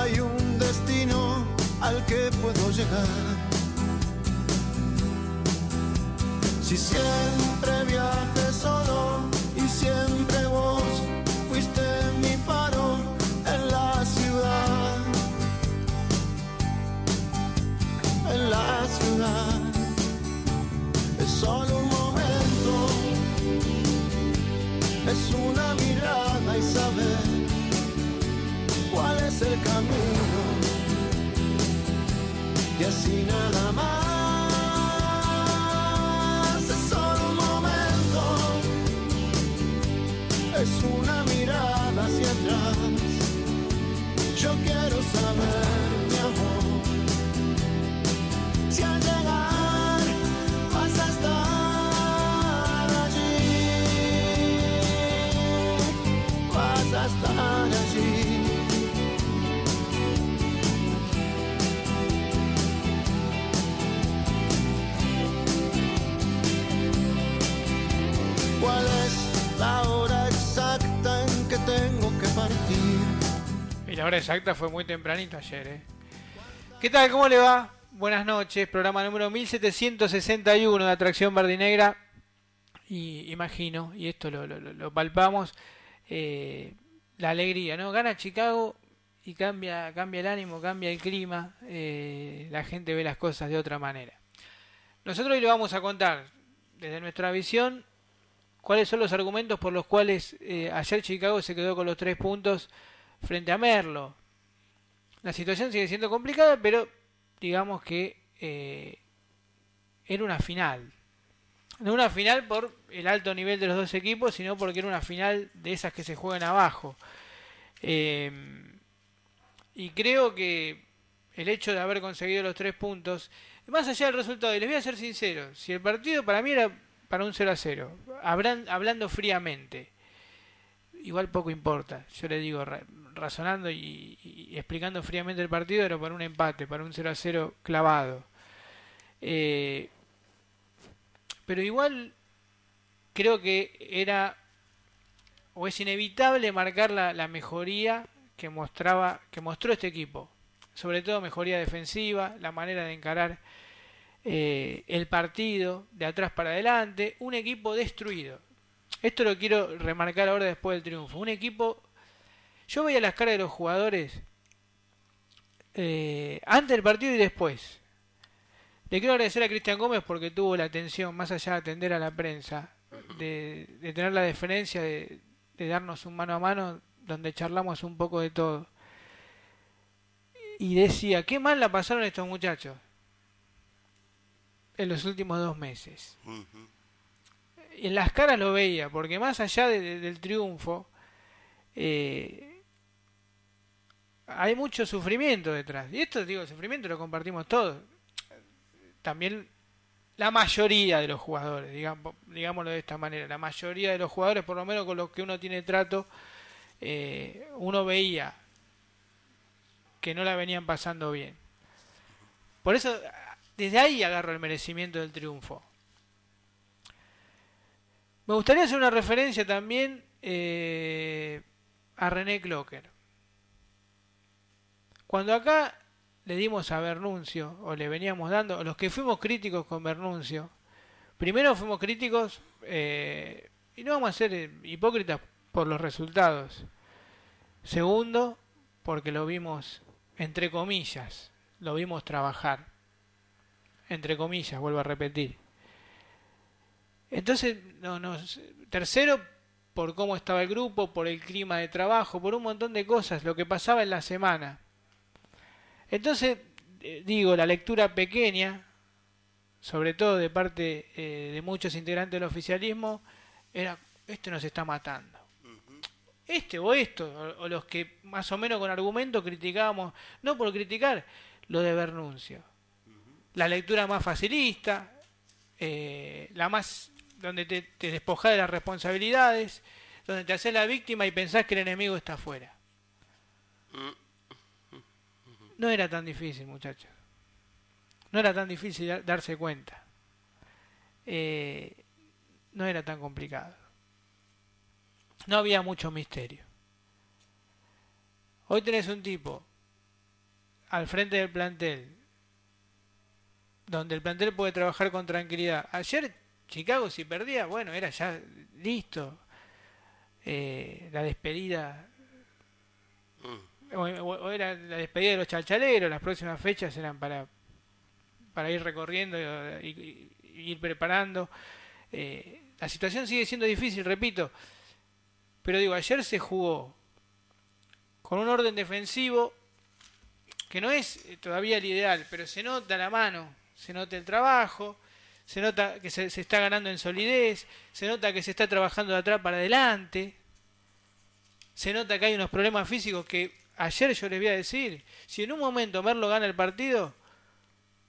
hay un destino al que puedo llegar. Si siempre la hora exacta fue muy tempranito ayer, ¿eh? ¿Qué tal? ¿Cómo le va? Buenas noches, programa número 1761 de Atracción Verdinegra. Y imagino, y esto lo, palpamos, eh, la alegría, ¿no? Gana Chicago y cambia, cambia el ánimo, cambia el clima, eh, la gente ve las cosas de otra manera. Nosotros hoy le vamos a contar, desde nuestra visión, cuáles son los argumentos por los cuales eh, ayer Chicago se quedó con los tres puntos frente a Merlo. La situación sigue siendo complicada, pero digamos que eh, era una final. No una final por el alto nivel de los dos equipos, sino porque era una final de esas que se juegan abajo. Eh, y creo que el hecho de haber conseguido los tres puntos, más allá del resultado, y les voy a ser sincero, si el partido para mí era para un 0 a 0, hablan- hablando fríamente, igual poco importa. Yo le digo, razonando y, explicando fríamente el partido, era para un empate, para un 0 a 0 clavado. Eh, pero igual creo que era o es inevitable marcar la, la mejoría que mostraba que mostró este equipo. Sobre todo mejoría defensiva la manera de encarar eh, el partido de atrás para adelante un equipo destruido. Esto lo quiero remarcar ahora después del triunfo. Un equipo yo veía las caras de los jugadores eh, antes del partido y después le quiero agradecer a Cristian Gómez porque tuvo la atención, más allá de atender a la prensa, de, de tener la deferencia de, de darnos un mano a mano donde charlamos un poco de todo. Y decía, qué mal la pasaron estos muchachos en los últimos dos meses. En las caras lo veía, porque más allá de- de- del triunfo, eh, hay mucho sufrimiento detrás. Y esto, digo, el sufrimiento lo compartimos todos también la mayoría de los jugadores, digamos, digámoslo de esta manera, la mayoría de los jugadores, por lo menos con los que uno tiene trato, eh, uno veía que no la venían pasando bien. Por eso, desde ahí agarro el merecimiento del triunfo. Me gustaría hacer una referencia también eh, a René Clocker. Cuando acá le dimos a Bernuncio, o le veníamos dando, los que fuimos críticos con Bernuncio, primero fuimos críticos, eh, y no vamos a ser eh, hipócritas por los resultados. Segundo, porque lo vimos, entre comillas, lo vimos trabajar. Entre comillas, vuelvo a repetir. Entonces, no, no, tercero, por cómo estaba el grupo, por el clima de trabajo, por un montón de cosas, lo que pasaba en la semana. Entonces, eh, digo, la lectura pequeña, sobre todo de parte eh, de muchos integrantes del oficialismo, era, este nos está matando. Este o esto, o, o los que más o menos con argumento criticábamos, no por criticar, lo de Bernuncio. La lectura más facilista, eh, la más donde te, te despojas de las responsabilidades, donde te haces la víctima y pensás que el enemigo está afuera. No era tan difícil, muchachos. No era tan difícil da- darse cuenta. Eh, no era tan complicado. No había mucho misterio. Hoy tenés un tipo al frente del plantel, donde el plantel puede trabajar con tranquilidad. Ayer Chicago si perdía, bueno, era ya listo. Eh, la despedida mm. O, era la despedida de los chalchaleros, las próximas fechas eran para para ir recorriendo y, ir preparando. Eh, la situación sigue siendo difícil, repito, pero digo, ayer se jugó con un orden defensivo que no es todavía el ideal, pero se nota la mano, se nota el trabajo, se nota que se, está ganando en solidez, se nota que se está trabajando de atrás para adelante, se nota que hay unos problemas físicos que ayer yo les voy a decir, si en un momento Merlo gana el partido,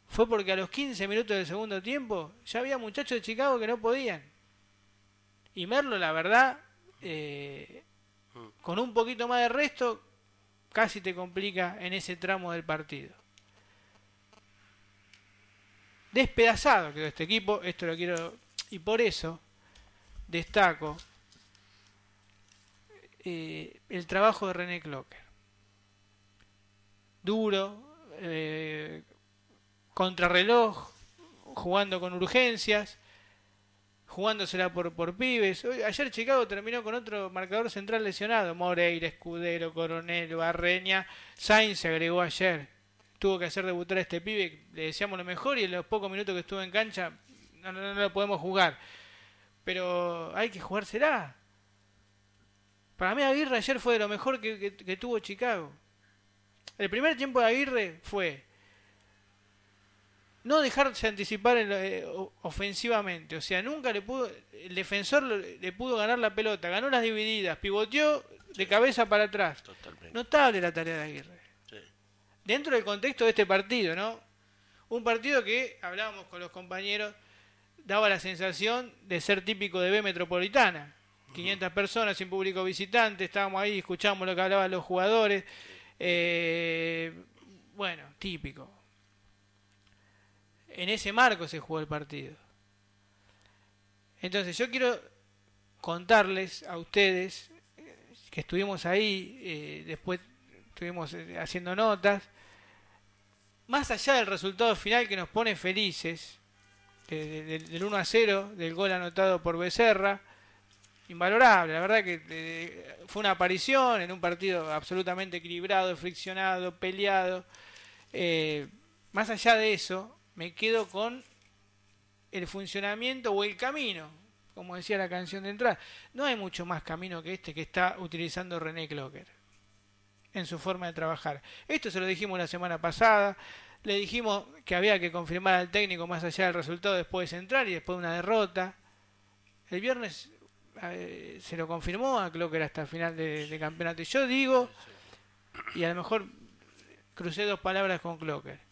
fue porque a los 15 minutos del segundo tiempo ya había muchachos de Chicago que no podían. Y Merlo, la verdad, eh, con un poquito más de resto, casi te complica en ese tramo del partido. Despedazado quedó este equipo, esto lo quiero, y por eso destaco eh, el trabajo de René Clocker. Duro, eh, contrarreloj, jugando con urgencias, jugándosela por, por pibes. Ayer Chicago terminó con otro marcador central lesionado. Moreira, Escudero, Coronel, Barreña. Sainz se agregó ayer. Tuvo que hacer debutar a este pibe. Le deseamos lo mejor y en los pocos minutos que estuvo en cancha no, no, lo podemos jugar. Pero hay que jugársela. Para mí Aguirre ayer fue de lo mejor que, que tuvo Chicago. El primer tiempo de Aguirre fue no dejarse anticipar eh, ofensivamente. O sea, nunca le pudo, el defensor le, pudo ganar la pelota, ganó las divididas, pivoteó de cabeza para atrás. Notable la tarea de Aguirre. Dentro del contexto de este partido, ¿no? Un partido que, hablábamos con los compañeros, daba la sensación de ser típico de B Metropolitana. 500 personas sin público visitante, estábamos ahí, escuchamos lo que hablaban los jugadores. Eh, bueno, típico en ese marco se jugó el partido. Entonces yo quiero contarles a ustedes que estuvimos ahí, eh, después estuvimos eh, haciendo notas, más allá del resultado final que nos pone felices, del 1 a 0, del gol anotado por Becerra, invalorable, la verdad que eh, fue una aparición en un partido absolutamente equilibrado, friccionado, peleado. más allá de eso, me quedo con el funcionamiento o el camino, como decía la canción de entrada. No hay mucho más camino que este que está utilizando René Clocker en su forma de trabajar. Esto se lo dijimos la semana pasada, le dijimos que había que confirmar al técnico más allá del resultado después de centrar y después de una derrota. El viernes se lo confirmó a Clocker hasta el final de, campeonato. Y yo digo, y a lo mejor crucé dos palabras con Clocker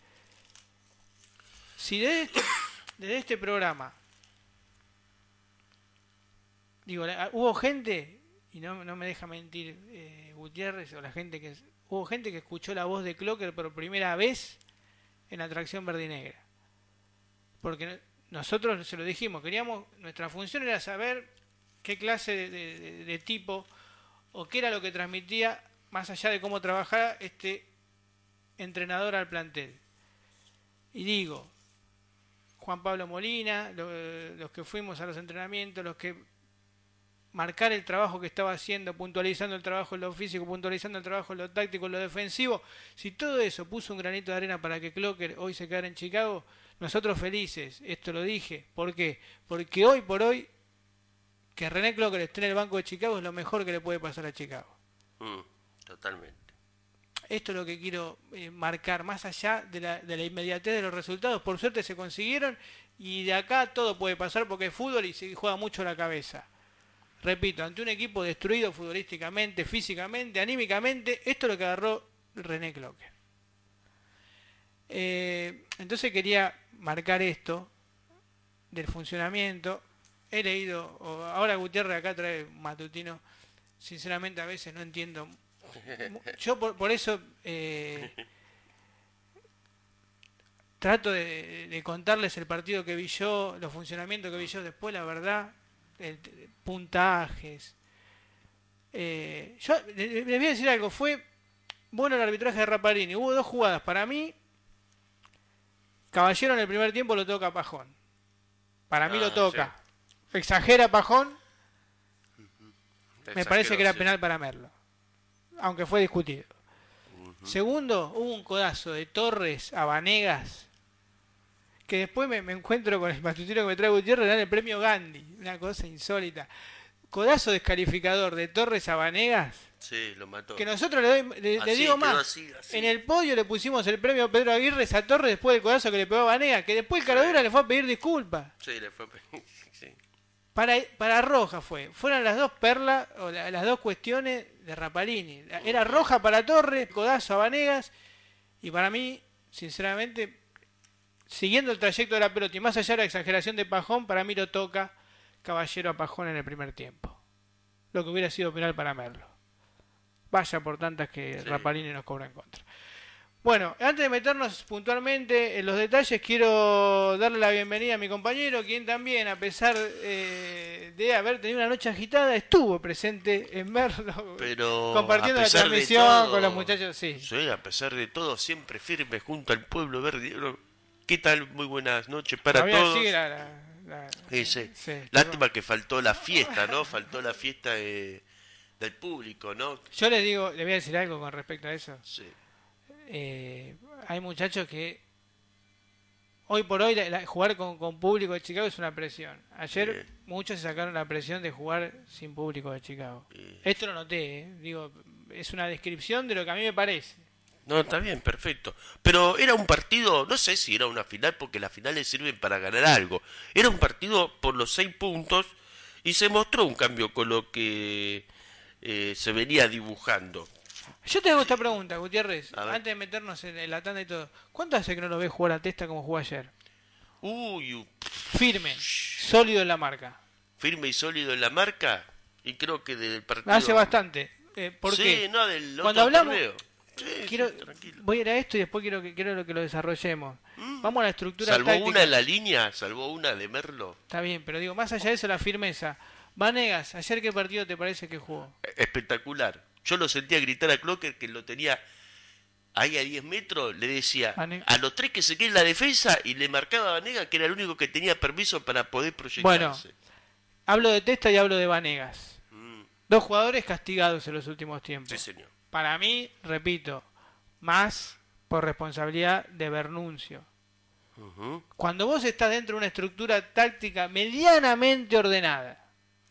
si desde este, este programa, digo, hubo gente, y no, no me deja mentir eh, Gutiérrez o la gente que... Hubo gente que escuchó la voz de Clocker por primera vez en Atracción Verdinegra. Porque nosotros se lo dijimos, queríamos, nuestra función era saber qué clase de, tipo o qué era lo que transmitía más allá de cómo trabajaba este entrenador al plantel. Y digo, Juan Pablo Molina, los que fuimos a los entrenamientos, los que marcar el trabajo que estaba haciendo, puntualizando el trabajo en lo físico, puntualizando el trabajo en lo táctico, en lo defensivo, si todo eso puso un granito de arena para que Clocker hoy se quedara en Chicago, nosotros felices, esto lo dije, ¿por qué? Porque hoy por hoy que René Clocker esté en el banco de Chicago es lo mejor que le puede pasar a Chicago. Mm, totalmente. Esto es lo que quiero eh, marcar, más allá de la, de la inmediatez de los resultados. Por suerte se consiguieron y de acá todo puede pasar porque es fútbol y se juega mucho la cabeza. Repito, ante un equipo destruido futbolísticamente, físicamente, anímicamente, esto es lo que agarró René Cloque. Eh, entonces quería marcar esto del funcionamiento. He leído, ahora Gutiérrez acá trae matutino. Sinceramente a veces no entiendo yo por, eso eh, trato de, contarles el partido que vi yo, los funcionamientos que vi yo después, la verdad, puntajes. Eh, yo les voy a decir algo, fue bueno el arbitraje de Rapalini. Hubo dos jugadas. Para mí, Caballero en el primer tiempo lo toca Pajón. Para mí Ah, lo toca. Exagera Pajón. Me parece que era sí. penal para Merlo. Aunque fue discutido. Segundo, hubo un codazo de Torres a Vanegas. Que después me, me encuentro con el matutino que me trae Gutiérrez, le dan el premio Gandhi. Una cosa insólita. Codazo descalificador de Torres a Vanegas. Sí, lo mató. Que nosotros le, doy- le- le Así, digo más. así, así. En el podio le pusimos el premio Pedro Aguirre a Torres después del codazo que le pegó a Vanegas. Que después el Caradura le fue a pedir disculpas. Sí, le fue. sí. Para, para Roja fue. Fueron las dos perlas, o la- las dos cuestiones de Rapalini. Era Roja para Torres, codazo a Vanegas. Y para mí, sinceramente, siguiendo el trayecto de la pelota y más allá de la exageración de Pajón, para mí lo toca Caballero a Pajón en el primer tiempo. Lo que hubiera sido penal para Merlo. Vaya por tantas que Sí. Rapalini nos cobra en contra. Bueno, antes de meternos puntualmente en los detalles, quiero darle la bienvenida a mi compañero, quien también, a pesar eh, de haber tenido una noche agitada, estuvo presente en Merlo, Pero compartiendo la transmisión todo- con los muchachos. Sí, Sí, a pesar de todo, siempre firme junto al pueblo verde. ¿Qué tal? Muy buenas noches para todavía todos. sigue la- la- la- Sí, sí. sí, Lástima que faltó la fiesta, ¿no? Faltó la fiesta de- del público, ¿no? Yo les digo, le voy a decir algo con respecto a eso. Sí. Eh, hay muchachos que hoy por hoy la- la- jugar con, con público de Chicago es una presión. Ayer Sí. muchos se sacaron la presión de jugar sin público de Chicago. Sí. Esto lo noté, eh. digo, es una descripción de lo que a mí me parece. No, está bien, perfecto. Pero era un partido, no sé si era una final, porque las finales sirven para ganar algo. Era un partido por los seis puntos y se mostró un cambio con lo que eh, se venía dibujando. Yo te hago esta pregunta, Gutiérrez, antes de meternos en, en la tanda y todo. ¿Cuánto hace que no lo ves jugar a Testa como jugó ayer? Uy, Firme, sólido en la marca. firme y sólido en la marca y creo que del partido... Hace bastante. Eh, ¿Por sí, qué? no, del Cuando hablamos- torneo. Sí, Quiero, sí, voy a ir a esto y después quiero que quiero que lo desarrollemos. Vamos a la estructura Mm. Salvó táctica. una en la línea, salvó una de Merlo. Está bien, pero digo, más allá de eso, la firmeza. Vanegas, ¿ayer qué partido te parece que jugó? Espectacular. Yo lo sentía gritar a Clocker que lo tenía ahí a 10 metros, le decía a los tres que se queden en la defensa y le marcaba a Vanega que era el único que tenía permiso para poder proyectarse. Hablo de Testa y hablo de Vanegas. Mm, Dos jugadores castigados en los últimos tiempos. sí, señor. Para mí, repito, más por responsabilidad de Bernuncio. Cuando vos estás dentro de una estructura táctica medianamente ordenada,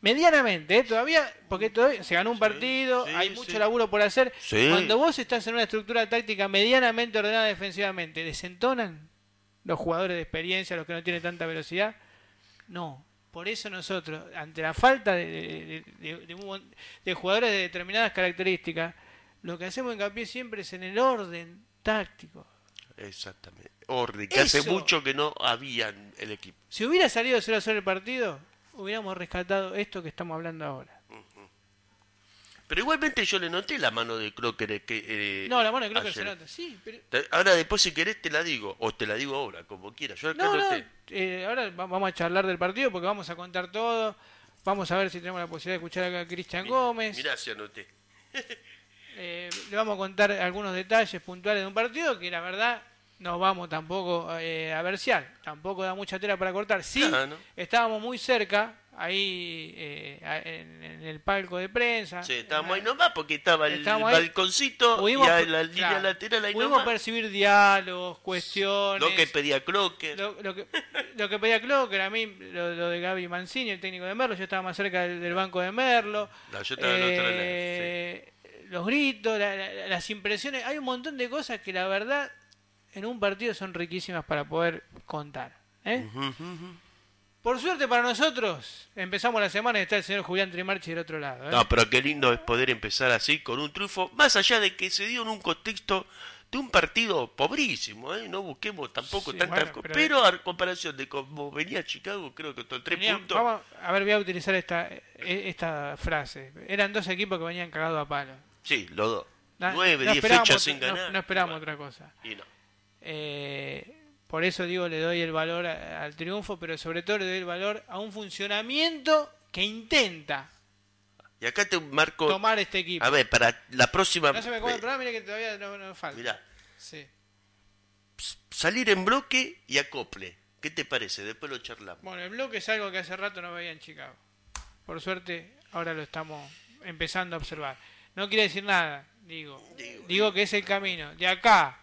medianamente, ¿eh? todavía, porque todavía se ganó un partido, sí, hay mucho sí. laburo por hacer. Cuando vos estás en una estructura táctica medianamente ordenada defensivamente, ¿desentonan los jugadores de experiencia, los que no tienen tanta velocidad? No. Por eso nosotros, ante la falta de, jugadores de determinadas características, lo que hacemos hincapié siempre es en el orden táctico. Exactamente. Orden, que hace mucho que no había en el equipo. Si hubiera salido 0 a 0 el partido, hubiéramos rescatado esto que estamos hablando ahora. Pero igualmente yo le noté la mano de Clocker. eh, Que, eh, No, la mano que ayer. se nota. Sí, pero... Ahora después si querés te la digo, o te la digo ahora, como quieras. Yo acá No, no, noté. eh, ahora va- vamos a charlar del partido porque vamos a contar todo. Vamos a ver si tenemos la posibilidad de escuchar acá a Cristian Gómez. Mirá si anoté. Eh, le vamos a contar algunos detalles puntuales de un partido que la verdad no vamos tampoco eh, a versear. Tampoco da mucha tela para cortar. Sí, Ah, ¿no? estábamos muy cerca, ahí eh, en, en el palco de prensa. Sí, estábamos En ahí nomás porque estaba el Estábamos balconcito Pudimos y a la línea claro, lateral ahí Pudimos nomás. percibir diálogos, cuestiones. Lo que pedía Clocker. Lo, lo que, lo que pedía Clocker, a mí, lo, lo de Gaby Mancini, el técnico de Merlo, yo estaba más cerca del, del banco de Merlo. No, yo estaba en otra Eh, Los gritos, la- la- las impresiones, hay un montón de cosas que la verdad en un partido son riquísimas para poder contar. ¿eh? Por suerte para nosotros, empezamos la semana y está el señor Julián Trimarchi del otro lado. ¿eh? No, pero qué lindo es poder empezar así con un triunfo, más allá de que se dio en un contexto de un partido pobrísimo, ¿eh? no busquemos tampoco Sí, tantas bueno, pero- pero... a comparación de cómo venía Chicago, creo que con tres Venían- puntos. vamos, a ver, voy a utilizar esta, e- esta frase. Eran dos equipos que venían cagados a palo. Sí, los dos. Nueve, no diez esperábamos fechas sin no- ganar. No, esperamos Bueno, otra cosa. y no. Eh, por eso digo, le doy el valor a- al triunfo, pero sobre todo le doy el valor a un funcionamiento que intenta Y acá te marco. tomar este equipo. A ver, para la próxima. no se me come el programa, mire que todavía no, no falta. Mirá, Sí. salir en bloque y acople. ¿Qué te parece? Después lo charlamos. Bueno, el bloque es algo que hace rato no veía en Chicago. Por suerte, ahora lo estamos empezando a observar. No quiere decir nada, digo. Digo que es el camino. De acá,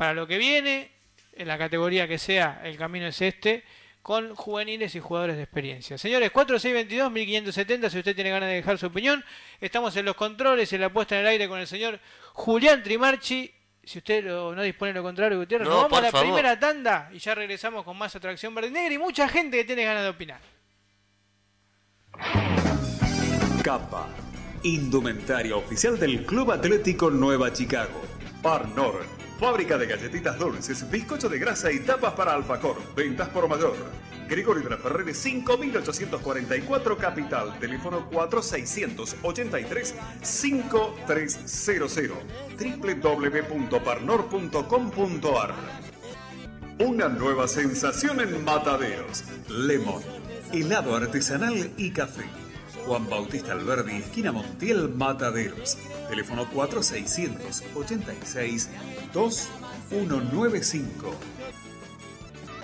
para lo que viene, en la categoría que sea, el camino es este, con juveniles y jugadores de experiencia. Señores, 4622-1570, si usted tiene ganas de dejar su opinión, estamos en los controles, en la puesta en el aire con el señor Julián Trimarchi. Si usted lo- no dispone de lo contrario, Gutiérrez, No, nos vamos a la favor. primera tanda y ya regresamos con más atracción verde y negra y mucha gente que tiene ganas de opinar. Capa, indumentaria oficial del Club Atlético Nueva Chicago. Parnor, fábrica de galletitas dulces, bizcocho de grasa y tapas para alfacor. Ventas por mayor. Gregorio de la Ferrere 5844 Capital. Teléfono 4683-5300. www.parnor.com.ar una nueva sensación en Mataderos. Lemon, helado artesanal y café. Juan Bautista Alberdi, esquina Montiel, Mataderos. Teléfono 4686-2195.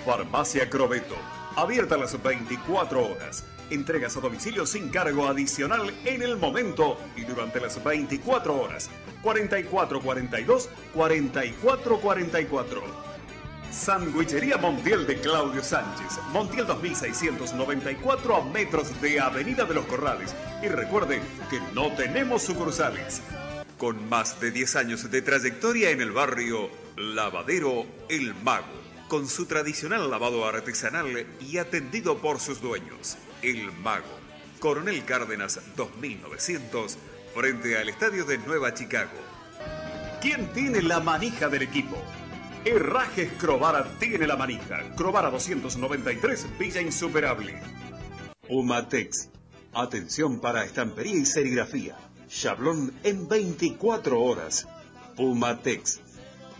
Farmacia Crobeto. Abierta las 24 horas. Entregas a domicilio sin cargo adicional en el momento y durante las 24 horas. 4442 4444. Sandwichería Montiel de Claudio Sánchez. Montiel 2694 a metros de Avenida de los Corrales. Y recuerden que no tenemos sucursales. Con más de 10 años de trayectoria en el barrio Lavadero El Mago. Con su tradicional lavado artesanal y atendido por sus dueños. El Mago. Coronel Cárdenas 2900 frente al estadio de Nueva Chicago. ¿Quién tiene la manija del equipo? Herrajes Crovara tiene la manija. Crovara 293, Villa Insuperable. Humatex. Atención para estampería y serigrafía. Chablón en 24 horas. Pumatex.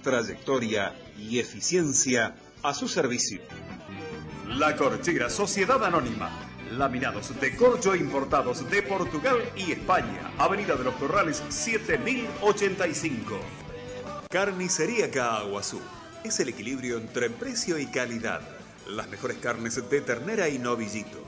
Trayectoria y eficiencia a su servicio. La Corchera Sociedad Anónima. Laminados de corcho importados de Portugal y España. Avenida de los Corrales 7085. Carnicería Caguazú. Es el equilibrio entre precio y calidad. Las mejores carnes de ternera y novillito.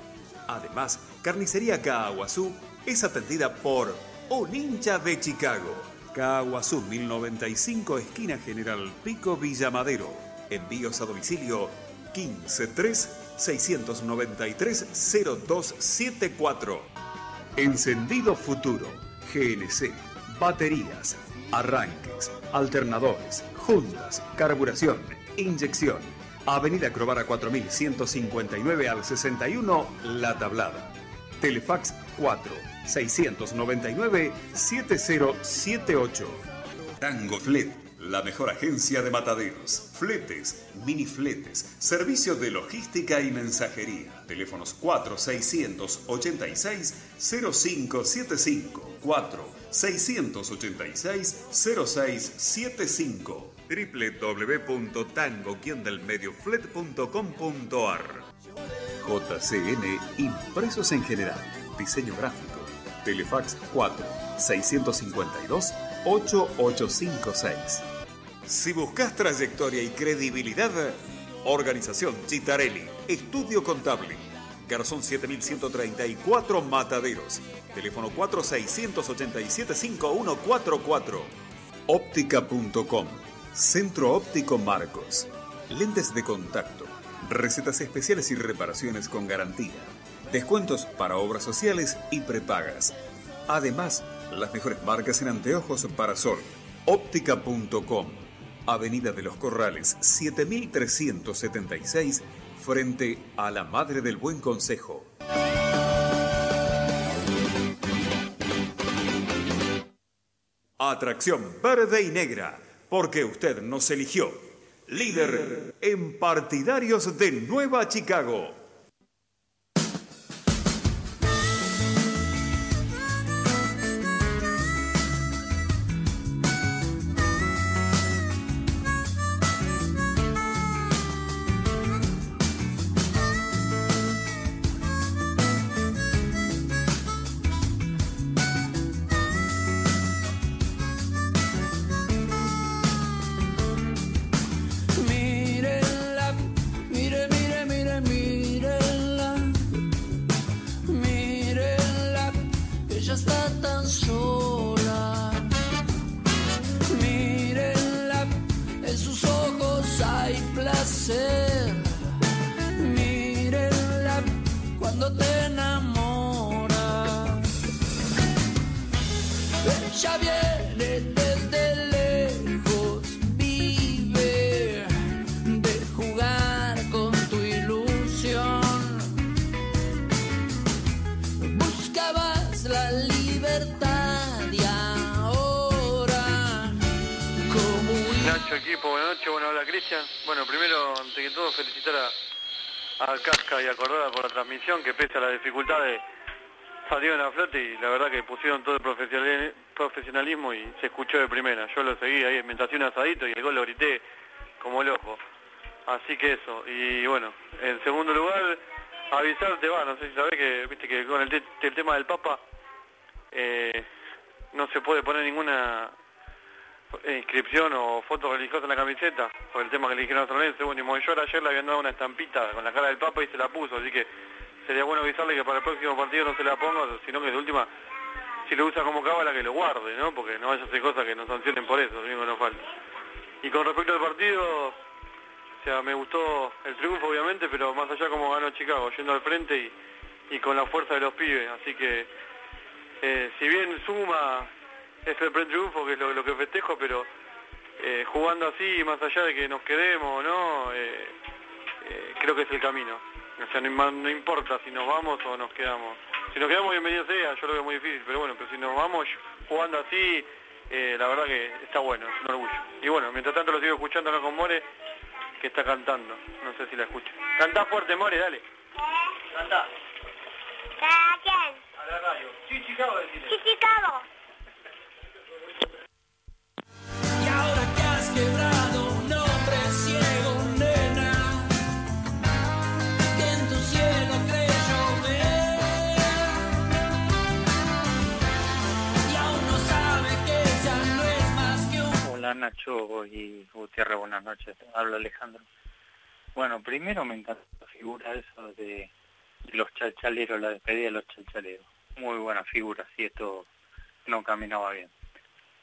Además, Carnicería Caguazú es atendida por un hincha de Chicago. Caguazú 1095, esquina General Pico Villamadero. Envíos a domicilio 153 693 0274. Encendido Futuro. GNC. Baterías. Arranques. Alternadores. Juntas. Carburación. Inyección. Avenida Crovara 4159 al 61 La Tablada. Telefax 4 699 7078. Tango Flet, la mejor agencia de mataderos. Fletes, mini fletes, servicio de logística y mensajería. Teléfonos 4 686 0575 4 686 0675 www.tangoquiondelmedioflet.com.ar JCN Impresos en General. Diseño gráfico. Telefax 4 652 8856. Si buscas trayectoria y credibilidad, Organización Chitarelli, Estudio Contable. Garzón 7134 Mataderos. Teléfono 4687-5144. Óptica.com. Centro Óptico Marcos. Lentes de contacto. Recetas especiales y reparaciones con garantía. Descuentos para obras sociales y prepagas. Además, las mejores marcas en anteojos para sol. Óptica.com. Avenida de los Corrales 7376 frente a la Madre del Buen Consejo. Atracción verde y negra, porque usted nos eligió. Líder en partidarios de Nueva Chicago. Habla Cristian. Bueno, primero, antes que todo, felicitar a, a Casca y a Cordada por la transmisión, que pese a las dificultades salieron a flote y la verdad que pusieron todo el profesionali- profesionalismo y se escuchó de primera. Yo lo seguí ahí mientras hacía un asadito y el gol lo grité como loco. Así que eso, y bueno, en segundo lugar, avisarte, va, no sé si sabés que, viste que con el, te- el tema del Papa, eh, no se puede poner ninguna inscripción o foto religiosa en la camiseta por el tema que le dijeron a Tronense. Bueno, y Monllor ayer le habían dado una estampita con la cara del Papa y se la puso, así que sería bueno avisarle que para el próximo partido no se la ponga, sino que de última, si lo usa como cábala, que lo guarde, ¿no? Porque no vaya a hacer cosas que nos sancionen por eso, que nos falta. Y con respecto al partido, o sea, me gustó el triunfo obviamente, pero más allá como ganó Chicago, yendo al frente y, y con la fuerza de los pibes, así que eh, si bien suma es el pre-triunfo, que es lo, lo que festejo, pero eh, jugando así, más allá de que nos quedemos o no, eh, eh, creo que es el camino. O sea, no, importa si nos vamos o nos quedamos. Si nos quedamos, bienvenido sea, yo lo veo muy difícil, pero bueno, pero si nos vamos jugando así, eh, la verdad que está bueno, es un orgullo. Y bueno, mientras tanto lo sigo escuchando acá con More, que está cantando, no sé si la escucha. Cantá fuerte, More, dale. Cantá. ¿Para quién? A la radio. Sí, Chicago, decirle. Sí, Habla Alejandro. Bueno, primero me encanta la figura esa de, de los chalchaleros, la despedida de los chalchaleros. Muy buena figura, si esto no caminaba bien.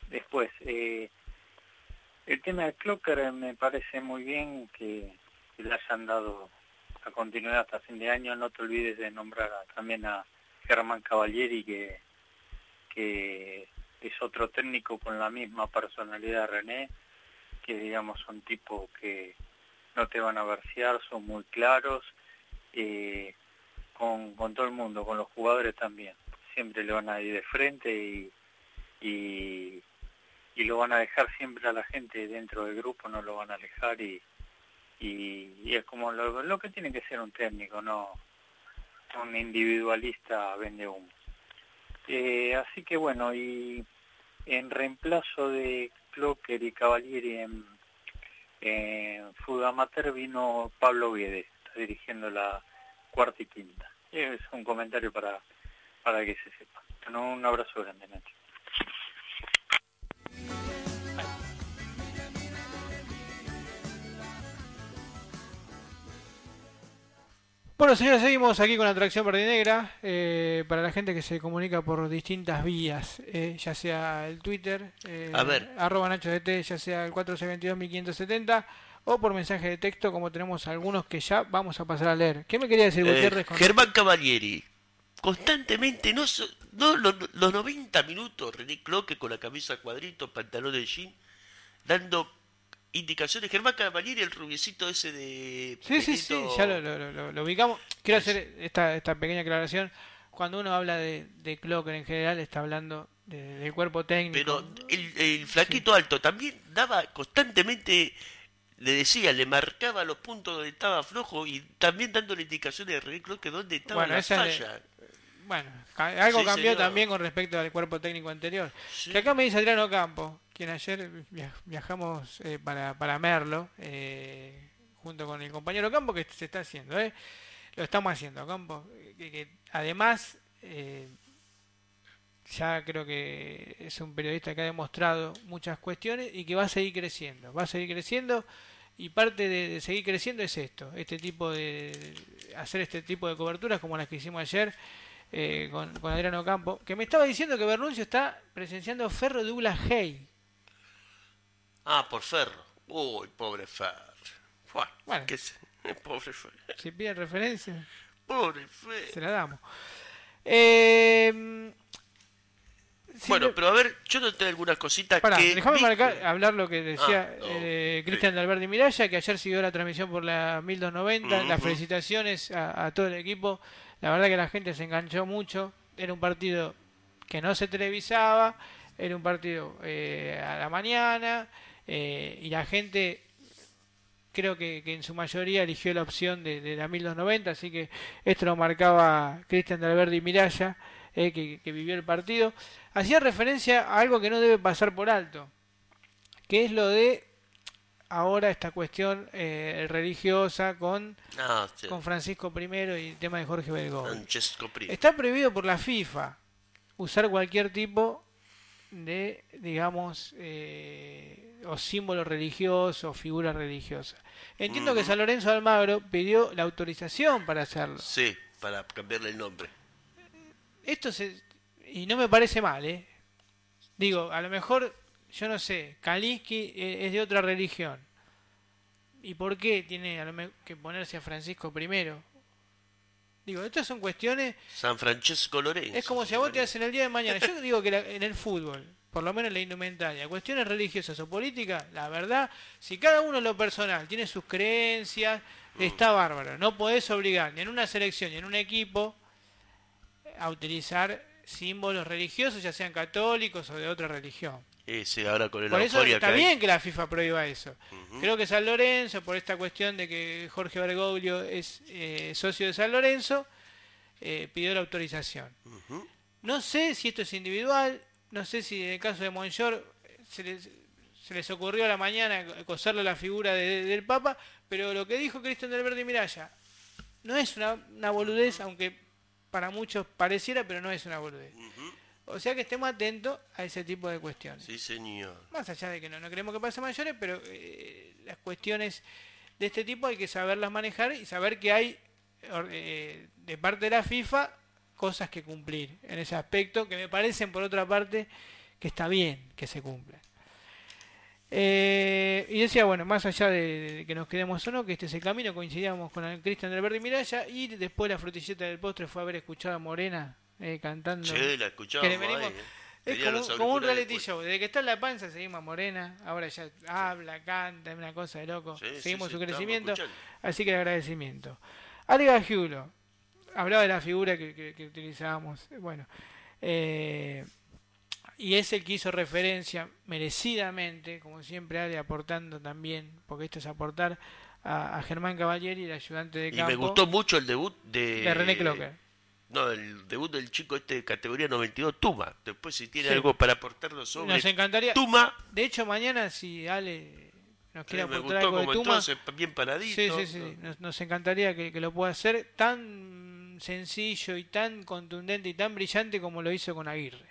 Después, eh, el tema del Clocker me parece muy bien que, que le hayan dado la continuidad hasta fin de año. No te olvides de nombrar a- también a Germán Cavalieri, que, que es otro técnico con la misma personalidad de René, que digamos son tipos que no te van a versear, son muy claros, eh, con, con todo el mundo, con los jugadores también. Siempre le van a ir de frente y, y, lo van a dejar siempre a la gente dentro del grupo, no lo van a alejar y, y, y es como lo, lo que tiene que ser un técnico, no un individualista vende humo. Eh, así que bueno, y en reemplazo de Clocker y Cavalieri en, en fútbol amateur vino Pablo Guedes, está dirigiendo la cuarta y quinta. Y es un comentario para, para que se sepa. Un abrazo grande, Nacho. Bueno, señores, seguimos aquí con la atracción verde y negra. eh, para la gente que se comunica por distintas vías, eh, ya sea el Twitter, eh, A ver. arroba Nacho DT, ya sea el 4622-1570, o por mensaje de texto, como tenemos algunos que ya vamos a pasar a leer. ¿Qué me quería decir Eh, Gutiérrez? con- Germán Cavalieri, constantemente, no, so- no los, los 90 minutos, René Cloque con la camisa cuadrito, pantalón de jean, dando indicaciones. Germán Cavalieri, el rubiecito ese de... Sí, sí, sí, ya lo, lo- lo- lo ubicamos. Quiero hacer esta, esta pequeña aclaración. Cuando uno habla de, de Clocker en general, está hablando de- del cuerpo técnico. Pero el, el flaquito alto también daba constantemente, le decía, le marcaba los puntos donde estaba flojo y también dándole indicaciones de René Cloque dónde estaba Bueno, la falla. Bueno, algo Sí, cambió señor. también con respecto al cuerpo técnico anterior. Sí. Que acá me dice Adriano Campo, quien ayer via- viajamos eh, para, para Merlo, eh, junto con el compañero Campo, que se está haciendo, ¿eh? Lo estamos haciendo, Campo. Que, que además, eh, ya creo que es un periodista que ha demostrado muchas cuestiones y que va a seguir creciendo. Va a seguir creciendo y parte de, seguir creciendo es esto, este tipo de hacer este tipo de coberturas como las que hicimos ayer eh, con, con Adriano Campo, que me estaba diciendo que Bernuncio está presenciando Ferro Douglas Hay. Ah, por Ferro. Uy, pobre Ferro. Bueno. que se- pobre Fe. Si piden referencia, Pobre Fe. se la damos. Eh, sí, Bueno, pero a ver, yo noté algunas cositas Pará, que... déjame vi- marcar, hablar lo que decía Ah, no, eh, sí. Cristian de Alberti Miraya, que ayer siguió la transmisión por la 1290. Las Ujú. felicitaciones a, a todo el equipo. La verdad que la gente se enganchó mucho. Era un partido que no se televisaba, era un partido eh, a la mañana eh, y la gente creo que, que en su mayoría eligió la opción de, de la 1290, así que esto lo marcaba Cristian de Alberti Miraya, eh, que, que vivió el partido. Hacía referencia a algo que no debe pasar por alto, que es lo de ahora esta cuestión eh, religiosa con, Ah, sí. con Francisco I y el tema de Jorge Pri. Está prohibido por la FIFA usar cualquier tipo de, digamos, eh, o símbolo religioso o figura religiosa. Entiendo que. San Lorenzo de Almagro pidió la autorización para hacerlo. Sí, para cambiarle el nombre. Esto se... Y no me parece mal, ¿eh? Digo, a lo mejor, yo no sé, Kalinsky eh, es de otra religión. ¿Y por qué tiene a lo que ponerse a Francisco primero? Digo, estas son cuestiones San Francesco Lorenzo. Es como si a vos te hacen el día de mañana. Yo digo que la- en el fútbol, por lo menos en la indumentaria, cuestiones religiosas o políticas, la verdad, si cada uno en lo personal tiene sus creencias, está bárbaro. No podés obligar ni en una selección ni en un equipo a utilizar símbolos religiosos, ya sean católicos o de otra religión. Eh, sí, ahora con el Por eso está que hay. bien que la FIFA prohíba eso. Creo que San Lorenzo, por esta cuestión de que Jorge Bergoglio es eh, socio de San Lorenzo, eh, pidió la autorización. No sé si esto es individual, no sé si en el caso de Monchor se les, se les ocurrió a la mañana coserle la figura de- del Papa, pero lo que dijo Cristian del Verde Miraya no es una, una boludez, aunque para muchos pareciera, pero no es una boludez. O sea que estemos atentos a ese tipo de cuestiones. Sí, señor. Más allá de que no, no queremos que pase mayores, pero eh, las cuestiones de este tipo hay que saberlas manejar y saber que hay eh, de parte de la FIFA cosas que cumplir en ese aspecto que me parecen por otra parte que está bien que se cumplan. Eh, y decía, bueno, más allá de, de que nos quedemos o no, que este es el camino, coincidíamos con el Cristian del Verde Miraya y después la frutilleta del postre fue haber escuchado a Morena eh, cantando. Che, la escuchamos que le venimos- ahí, eh. es como, un reality show. Desde que está en la panza seguimos a Morena. Ahora ya habla, canta, es una cosa de loco. Sí, sí, seguimos sí, su crecimiento. Así que el agradecimiento. Alga Giulo. Hablaba de la figura que, que- que utilizábamos. Bueno. eh, y es el que hizo referencia merecidamente, como siempre Ale, aportando también, porque esto es aportar a, a Germán Cavalieri, el ayudante de Y campo me gustó mucho el debut de... de René Clocker. No, el debut del chico este de categoría 92, Tuma. Después si tiene Sí. algo para aportarnos sobre Nos encantaría. Tuma. De hecho, mañana si Ale nos quiere eh, aportar algo de Tuma, entonces, bien paradito. Sí, sí, sí. Nos, nos encantaría que, que lo pueda hacer tan sencillo y tan contundente y tan brillante como lo hizo con Aguirre.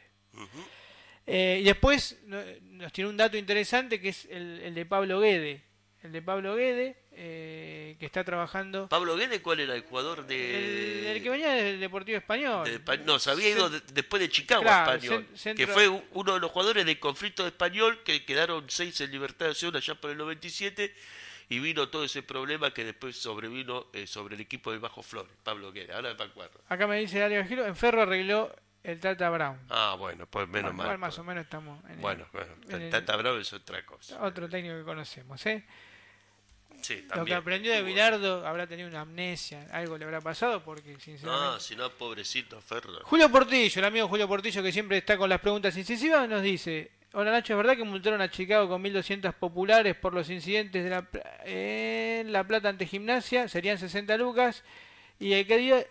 Eh, y después no- nos tiene un dato interesante que es el, el de Pablo Guede. El de Pablo Guede, eh, que está trabajando. Pablo Guede, ¿cuál era el jugador de...? el que venía del Deportivo Español. de no, se había ido de- después de Chicago Claro, a Español, centro- que fue uno de los jugadores del conflicto español que quedaron seis en libertad de acción allá por el 97 y vino todo ese problema que después sobrevino eh, sobre el equipo del Bajo Flores, Pablo Guede, ahora me acuerdo. Acá me dice Darío Giro, en Ferro arregló el Tata Brown. Ah, bueno, pues menos mal. más pues. o menos estamos en el- Bueno, bueno, en el- Tata Bravo es otra cosa. otro técnico que conocemos, ¿eh? Sí, Lo que también. aprendió de Bilardo habrá tenido una amnesia, algo le habrá pasado porque sinceramente... No, si no, pobrecito Ferro. Julio Portillo, el amigo Julio Portillo que siempre está con las preguntas incisivas, nos dice, hola Nacho, ¿es verdad que multaron a Chicago con 1.200 populares por los incidentes de la, en La Plata ante Gimnasia? Serían 60 lucas. ¿Y a qué día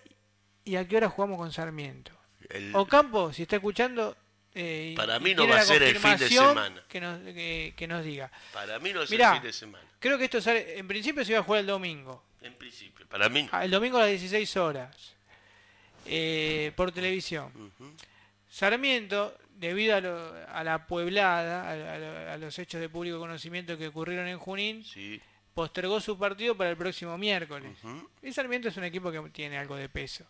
y a qué hora jugamos con Sarmiento? El- Ocampo, si está escuchando... eh, Para mí no va a ser el fin de semana. Que nos, que, que nos diga. Para mí no es Mirá. el fin de semana. Creo que esto sale, en principio se iba a jugar el domingo. En principio, para mí. Ah, El domingo a las 16 horas. eh, por televisión. Sarmiento, debido a, lo- a la pueblada, a, a lo- a los hechos de público conocimiento que ocurrieron en Junín, Sí. postergó su partido para el próximo miércoles. Ujú. Y Sarmiento es un equipo que tiene algo de peso.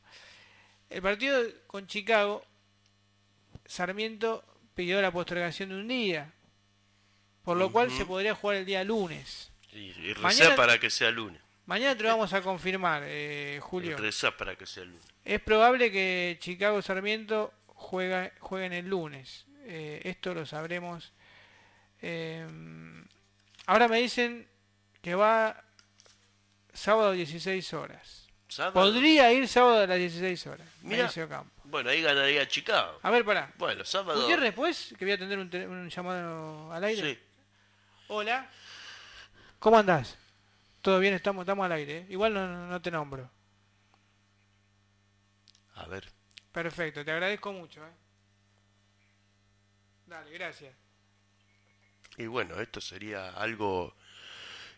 El partido con Chicago, Sarmiento pidió la postergación de un día, por lo cual se podría jugar el día lunes. Y, y Mañana- para que sea lunes. Mañana te lo vamos a confirmar, eh, Y Julio. rezá para que sea lunes. Es probable que Chicago Sarmiento juega, jueguen el lunes. Eh, esto lo sabremos. eh, ahora me dicen que va sábado 16 horas. ¿Sábado? Podría ir sábado a las 16 horas. Mira. Bueno, ahí ganaría Chicago. A ver, pará. Bueno, sábado. Gutiérrez, pues, que voy a atender un, llamado al aire. Sí. Hola. ¿Cómo andás? ¿Todo bien? Estamos, estamos al aire. ¿eh? Igual no- no te nombro. A ver. Perfecto, te agradezco mucho. ¿eh? Dale, gracias. Y bueno, esto sería algo.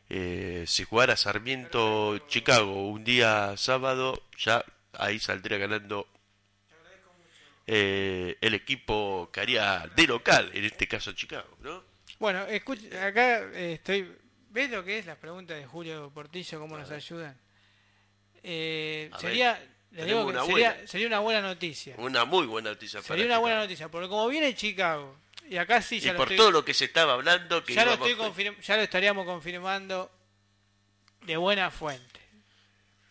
eh, si jugara Sarmiento Chicago un día sábado, ya ahí saldría ganando eh, el equipo que haría de local, en este caso Chicago, ¿no? Bueno, escucha, acá eh, estoy. ¿Ves lo que es las preguntas de Julio Portillo? ¿Cómo nos ayudan? Eh, sería, ver, le tenemos digo que una sería, buena. sería una buena noticia. Una muy buena noticia para Sería una buena Chicago. noticia, porque como viene Chicago, y acá sí Y ya lo por estoy- todo lo que se estaba hablando, que ya lo, estoy ya lo estaríamos confirmando de buena fuente.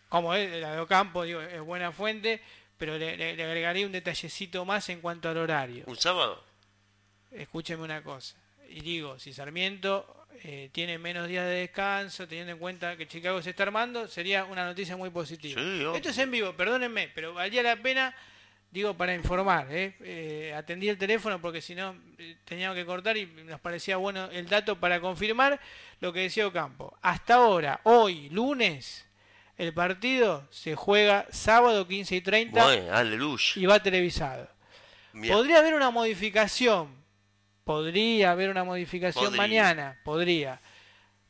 Como es la de Ocampo, digo, es buena fuente, pero le, le- le agregaría un detallecito más en cuanto al horario. un sábado. Escúcheme una cosa. Y digo, si Sarmiento eh, tiene menos días de descanso, teniendo en cuenta que Chicago se está armando, sería una noticia muy positiva. Sí. Esto es en vivo, perdónenme, pero valía la pena, digo, para informar. ¿eh? Eh, atendí el teléfono porque si no eh, teníamos que cortar y nos parecía bueno el dato para confirmar lo que decía Ocampo. Hasta ahora, hoy, lunes, el partido se juega sábado 15 y 30 Bueno, aleluya. y va televisado. Podría haber una modificación. Podría haber una modificación Podría. mañana. Podría.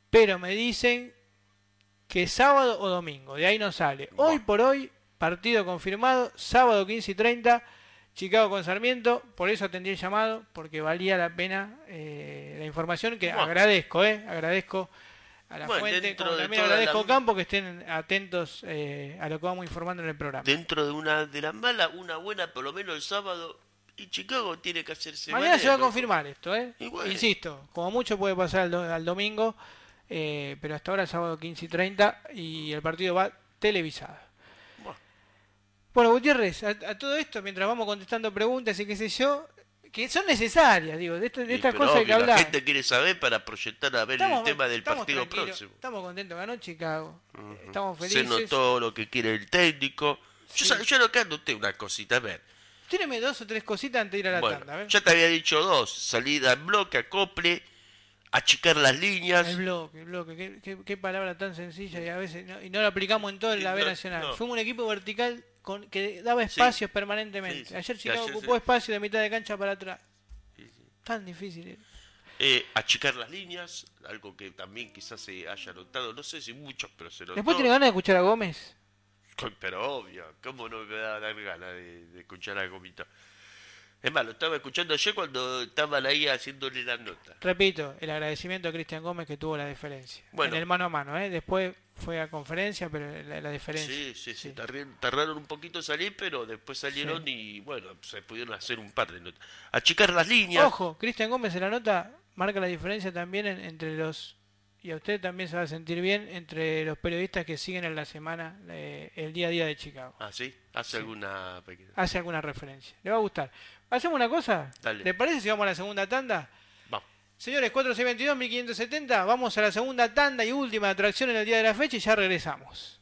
Pero me dicen que sábado o domingo. De ahí no sale. Hoy por hoy, partido confirmado. Sábado 15 y 30. Chicago con Sarmiento. Por eso atendí el llamado. Porque valía la pena eh, la información. Que Bueno. agradezco, ¿eh? Agradezco a la Bueno, fuente. Como también agradezco la- Campo que estén atentos eh, a lo que vamos informando en el programa. dentro de una de las malas, una buena, por lo menos el sábado, y Chicago tiene que hacerse Mañana se va a confirmar esto, ¿eh? Bueno. Insisto, como mucho puede pasar al, do- al domingo, eh, pero hasta ahora sábado 15 y 30 y el partido va televisado. Bueno. Bueno, Gutiérrez, a, a todo esto, mientras vamos contestando preguntas y qué sé yo, que son necesarias, digo, de, de Y, estas cosas hay que obvio, hablar. La gente quiere saber para proyectar a ver el tema del estamos partido próximo. Estamos contentos, ganó Chicago. Estamos Se felices. notó lo que quiere el técnico. Yo, Sí. sa- yo lo que anoté una cosita, a ver. Tíreme dos o tres cositas antes de ir a la Bueno, tanda, ya te había dicho dos. Salida en bloque, acople, achicar las líneas. El bloque, el bloque, qué, qué- qué palabra tan sencilla y a veces no, y no lo aplicamos en todo Y la B no, Nacional. no. Fuimos un equipo vertical con, que daba espacios permanentemente. Sí, sí. Ayer Chicago ocupó se- espacio de mitad de cancha para atrás. Tan difícil. era. Eh, achicar las líneas, algo que también quizás se haya notado, no sé si muchos, pero se notó. Después tiene ganas de escuchar a Gómez. Pero obvio, ¿cómo no me va a dar ganas de, de escuchar a Gomita? Es más, lo estaba escuchando ayer cuando estaban ahí haciéndole la nota. Repito, el agradecimiento a Cristian Gómez que tuvo la diferencia. Bueno. En el mano a mano, ¿eh? Después fue a conferencia, pero la, la diferencia. Sí, sí, sí, tardaron, tardaron un poquito salir, pero después salieron y bueno, se pudieron hacer un par de notas. Achicar las líneas. Ojo, Cristian Gómez en la nota marca la diferencia también en- entre los, y a usted también se va a sentir bien, entre los periodistas que siguen en la semana eh, el día a día de Chicago. Ah, sí, hace alguna pequeña. Hace alguna referencia. ¿Le va a gustar? ¿Hacemos una cosa? Dale. ¿Le parece si vamos a la segunda tanda? Vamos. Señores, 4622-1570, vamos a la segunda tanda y última atracción en el día de la fecha y ya regresamos.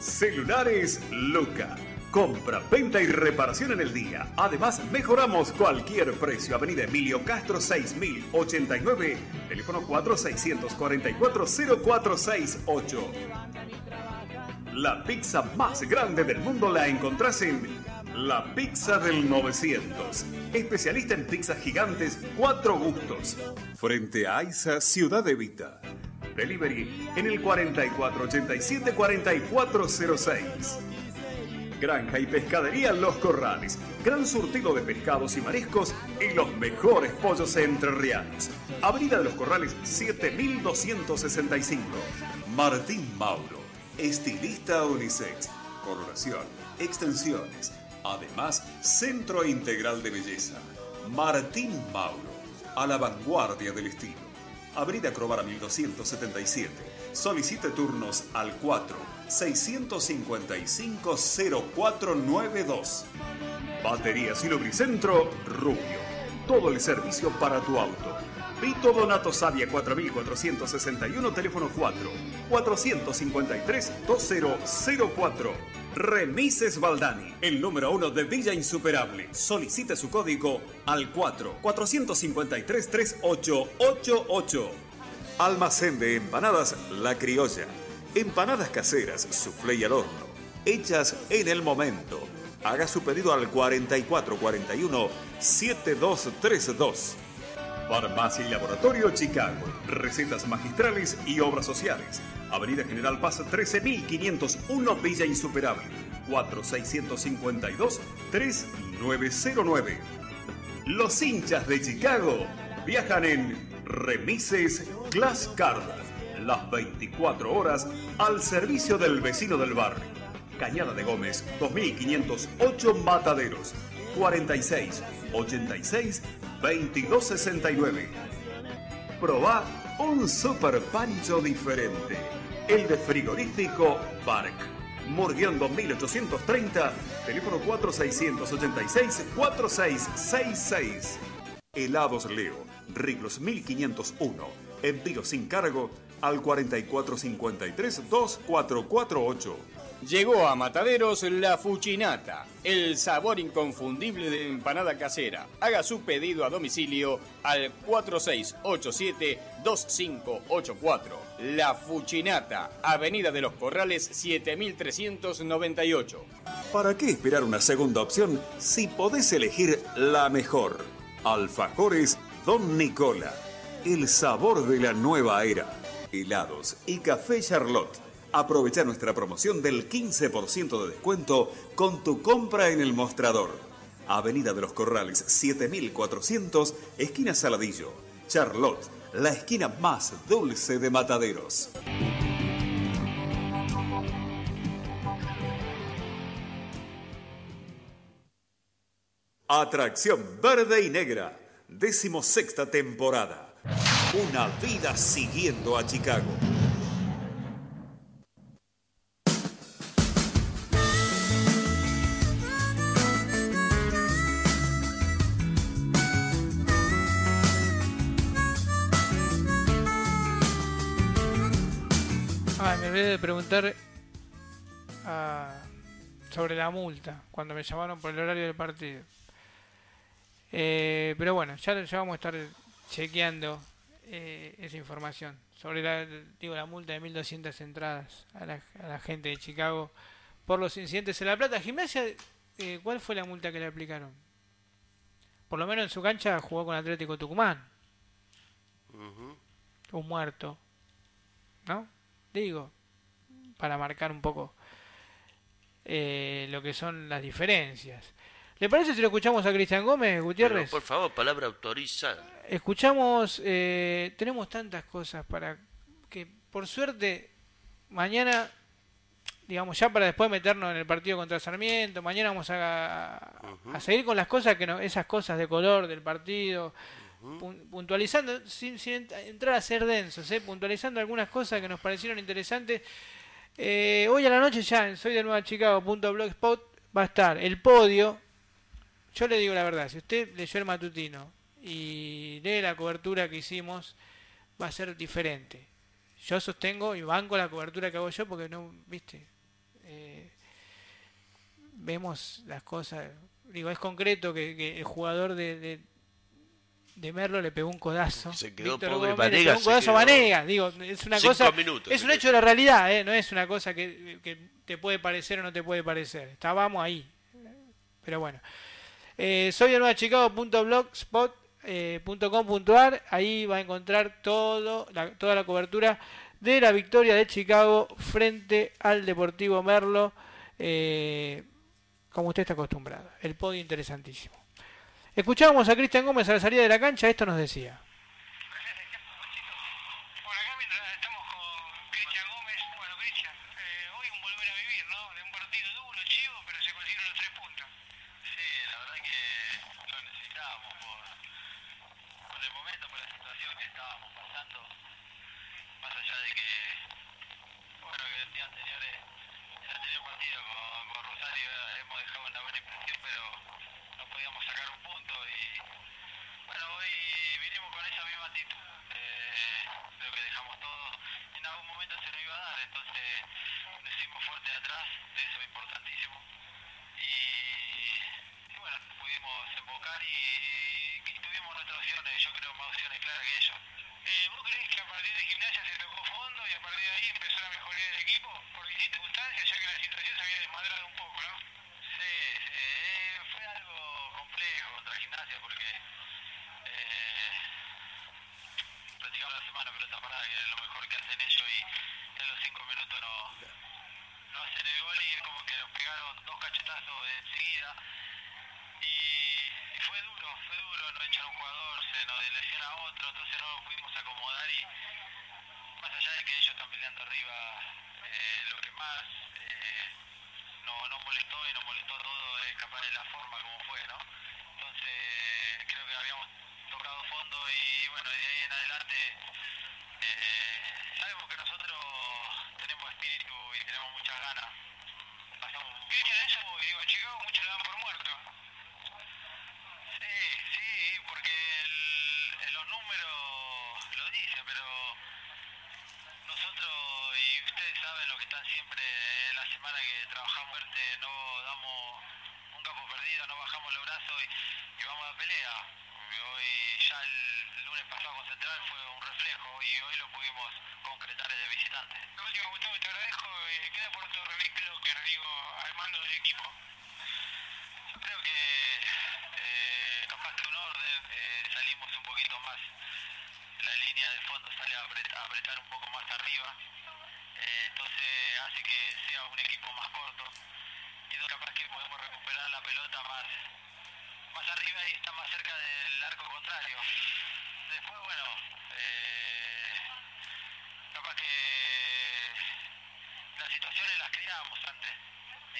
Celulares Luca. Compra, venta y reparación en el día. Además, mejoramos cualquier precio. Avenida Emilio Castro 6089, teléfono 4644-0468. La pizza más grande del mundo la encontrás en La Pizza del 900. Especialista en pizzas gigantes, cuatro gustos. Frente a Aiza, Ciudad Evita. Delivery en el 4487-4406. Granja y pescadería Los Corrales. Gran surtido de pescados y mariscos y los mejores pollos entrerrianos. Avenida de los Corrales 7265. Martín Mauro, estilista unisex. Coloración, extensiones. Además, Centro Integral de Belleza. Martín Mauro, a la vanguardia del estilo. Avenida Crovara 1277. Solicite turnos al 4 655 0492. Baterías y lubricentro Rubio. Todo el servicio para tu auto. Vito Donato Sabia 4461, teléfono 4 453 2004. Remises Valdani, el número uno de Villa Insuperable. Solicite su código al 4 453 3888. Almacén de empanadas La Criolla. Empanadas caseras, soufflé y al horno. Hechas en el momento. Haga su pedido al 4441 7232. Farmacia y Laboratorio Chicago. Recetas magistrales y obras sociales. Avenida General Paz 13501 Villa Insuperable. 4652-3909. Los hinchas de Chicago viajan en Remises Glass Card. Las 24 horas al servicio del vecino del barrio. Cañada de Gómez, 2508 Mataderos. 46 86 2269. Probá un super pancho diferente. El de frigorífico Park. Murguiondo 1830, teléfono 4686-4666. Helados Leo, Riglos 1501. Envío sin cargo al 4453-2448. Llegó a Mataderos la Fuchinata, el sabor inconfundible de empanada casera. Haga su pedido a domicilio al 4687-2584. La Fuchinata, Avenida de los Corrales 7398. ¿Para qué esperar una segunda opción si podés elegir la mejor? Alfajores Don Nicola, el sabor de la nueva era. Helados y café Charlotte. Aprovecha nuestra promoción del 15% de descuento con tu compra en el mostrador. Avenida de los Corrales 7400, esquina Saladillo. Charlotte, la esquina más dulce de Mataderos. Atracción verde y negra, decimosexta temporada. Una vida siguiendo a Chicago. Ah, me olvidé de preguntar ah, sobre la multa cuando me llamaron por el horario del partido. Eh, pero bueno, ya, ya vamos a estar chequeando eh, esa información sobre la, digo, la multa de 1.200 entradas a la, a la gente de Chicago por los incidentes en La Plata. Gimnasia, eh, ¿cuál fue la multa que le aplicaron? Por lo menos en su cancha jugó con Atlético Tucumán. Un muerto. ¿No? Digo, para marcar un poco eh, lo que son las diferencias. ¿Le parece si lo escuchamos a Cristian Gómez, Gutiérrez? Pero, por favor, palabra autorizada. Escuchamos, eh, tenemos tantas cosas para que, por suerte, mañana, digamos, ya para después meternos en el partido contra Sarmiento, mañana vamos a, a seguir con las cosas que no, esas cosas de color del partido, pun- puntualizando, sin, sin ent- entrar a ser densos, ¿eh? puntualizando algunas cosas que nos parecieron interesantes. Eh, hoy a la noche ya en soy de Nueva Chicago.blogspot va a estar el podio. Yo le digo la verdad, si usted leyó el matutino y lee la cobertura que hicimos, va a ser diferente. Yo sostengo y banco la cobertura que hago yo porque no, viste, Eh, vemos las cosas. Digo, es concreto que, que el jugador de, de, de Merlo le pegó un codazo. Se quedó Víctor pobre Gómez le Vanega, pegó un codazo a quedó Vanega. Digo, es una cosa. minutos es un hecho de la realidad, ¿eh? no es una cosa que, que te puede parecer o no te puede parecer. Estábamos ahí. Pero bueno. Eh, soy de nuevachicago.blogspot.com.ar Ahí va a encontrar todo, toda la cobertura de la victoria de Chicago frente al Deportivo Merlo. eh, como usted está acostumbrado. El podio interesantísimo. Escuchábamos a Cristian Gómez a la salida de la cancha. Esto nos decía. Bueno, acá mientras estamos con Cristian Gómez, bueno, Cristian, eh, hoy un volver a vivir, ¿no? De un partido duro, chivo, pero se consiguieron los tres puntos. Sí, la verdad que lo necesitábamos por, por el momento, por la situación que estábamos pasando. ganar, entonces nos hicimos fuerte de atrás, eso es importantísimo. Y, y bueno, pudimos embocar y, y tuvimos nuestras opciones, yo creo más opciones claras que ellos. Eh, ¿Vos creés que a partir de gimnasia se tocó fondo y a partir de ahí empezó la mejoría del equipo? Por distintas circunstancias, ya que la situación se había desmadrado un poco, ¿no? Sí, sí, eh, fue algo complejo contra gimnasia porque eh, practicamos la semana pelota parada, que es lo mejor que hacen ellos y en los cinco minutos no, no hacen el gol y es como que nos pegaron dos cachetazos enseguida y, y fue duro, fue duro, nos echan a un jugador, se nos lesiona a otro, entonces no nos pudimos acomodar y más allá de que ellos están peleando arriba, eh, lo que más eh, no, no molestó y nos molestó todo es capaz de la forma como fue, ¿no? Entonces creo que habíamos tocado fondo y bueno, de ahí en adelante eh, sabemos que nosotros tenemos espíritu y tenemos muchas ganas. Pasamos Cristian, eso, digo, a Chicago muchos le dan por muerto. Sí, sí, porque el- el- los números lo dicen, pero nosotros y ustedes saben lo que están siempre en la semana que trabajamos fuerte, no damos un campo perdido, no bajamos los brazos y, y vamos a la pelea. Y Hoy ya el, el lunes pasado con Central fue un reflejo y hoy lo pudimos concretar desde visitante. Lo último, Gustavo, te agradezco. Eh, queda por otro René Clocker, digo, al mando del equipo. Yo creo que eh, capaz que un orden eh, salimos un poquito más, la línea de fondo sale a apretar, a apretar un poco más arriba, eh, entonces hace que sea un equipo más corto y entonces capaz que podemos recuperar la pelota más, más arriba y está más cerca del arco contrario. Después, bueno, eh, capaz que las situaciones las creábamos antes.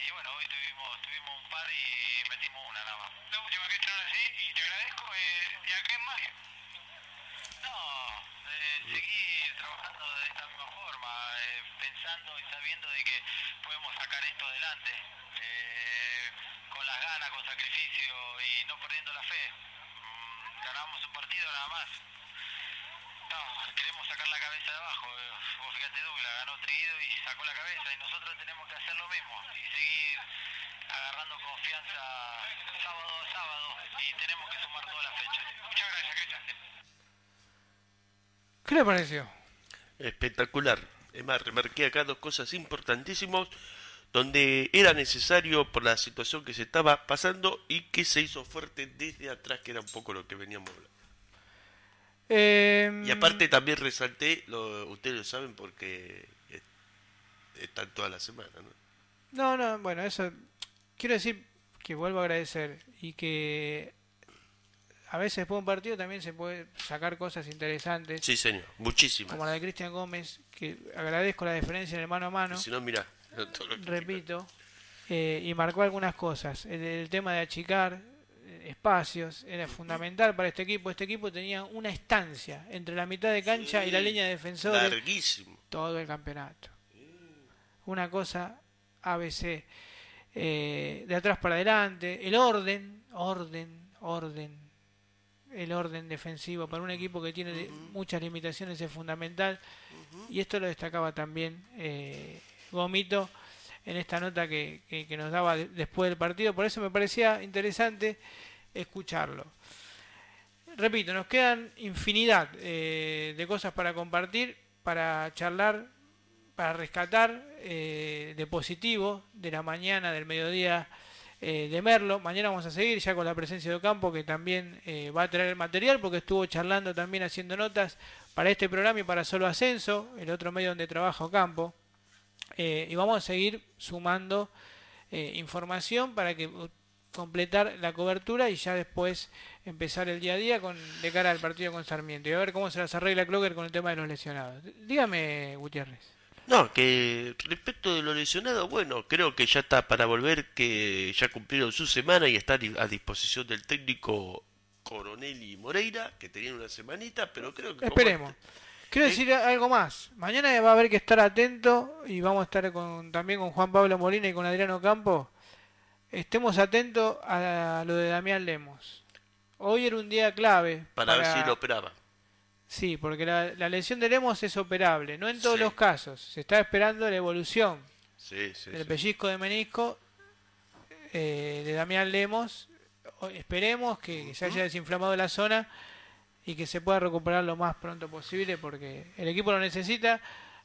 Y bueno, hoy tuvimos, tuvimos un par y metimos una nada más. La última que están así, y te agradezco. Eh, ¿Y a qué más? No, eh, seguir trabajando de esta misma forma, eh, pensando y sabiendo de que podemos sacar esto adelante, eh, con las ganas, con sacrificio y no perdiendo la fe. Mm, ganamos un partido nada más. No, queremos sacar la cabeza de abajo. eh, Vos fíjate, Douglas ganó Triguido y sacó la cabeza y nosotros tenemos que hacer lo mismo y seguir agarrando confianza sábado a sábado y tenemos que sumar todas las fechas. Muchas gracias, Cristian. ¿Qué le pareció? Espectacular. Es más, remarqué acá dos cosas importantísimas donde era necesario por la situación que se estaba pasando y que se hizo fuerte desde atrás, que era un poco lo que veníamos hablando. Eh, Y aparte también resalté, lo, ustedes lo saben porque están toda la semana, ¿no? No, no, bueno, eso. Quiero decir que vuelvo a agradecer y que a veces después de un partido también se puede sacar cosas interesantes, Sí, señor, muchísimas. como la de Cristian Gómez, que agradezco la diferencia en el mano a mano. Si no, mira, repito, eh, y marcó algunas cosas. El, el tema de achicar espacios era fundamental para este equipo. Este equipo tenía una estancia entre la mitad de cancha y la línea de defensores larguísimo. todo el campeonato. Una cosa ABC. eh, de atrás para adelante, el orden, orden, orden. El orden defensivo para un equipo que tiene muchas limitaciones es fundamental. Y esto lo destacaba también eh, Gomito en esta nota que, que- nos daba de- después del partido. Por eso me parecía interesante escucharlo. Repito, nos quedan infinidad eh, de cosas para compartir, para charlar, para rescatar eh, de positivo de la mañana, del mediodía eh, de Merlo. Mañana vamos a seguir ya con la presencia de Ocampo, que también eh, va a traer material, porque estuvo charlando también haciendo notas para este programa y para Solo Ascenso, el otro medio donde trabaja Ocampo. Eh, y vamos a seguir sumando eh, información para que uh, completar la cobertura y ya después empezar el día a día con de cara al partido con Sarmiento y a ver cómo se las arregla Clocker con el tema de los lesionados. Dígame, Gutiérrez. No, que respecto de lo lesionado, bueno, creo que ya está para volver, que ya cumplieron su semana y están a disposición del técnico Coronel y Moreira, que tenían una semanita, pero creo que... como Esperemos. Quiero ¿Eh? decir algo más. Mañana va a haber que estar atento y vamos a estar con, también con Juan Pablo Molina y con Adriano Campo. Estemos atentos a lo de Damián Lemos. Hoy era un día clave. Para ver si lo operaba. Sí, porque la, la lesión de Lemos es operable, no en todos Sí. los casos. Se está esperando la evolución Sí, sí, del pellizco de menisco eh, de Damián Lemos. Esperemos que, que se haya desinflamado la zona y que se pueda recuperar lo más pronto posible porque el equipo lo necesita.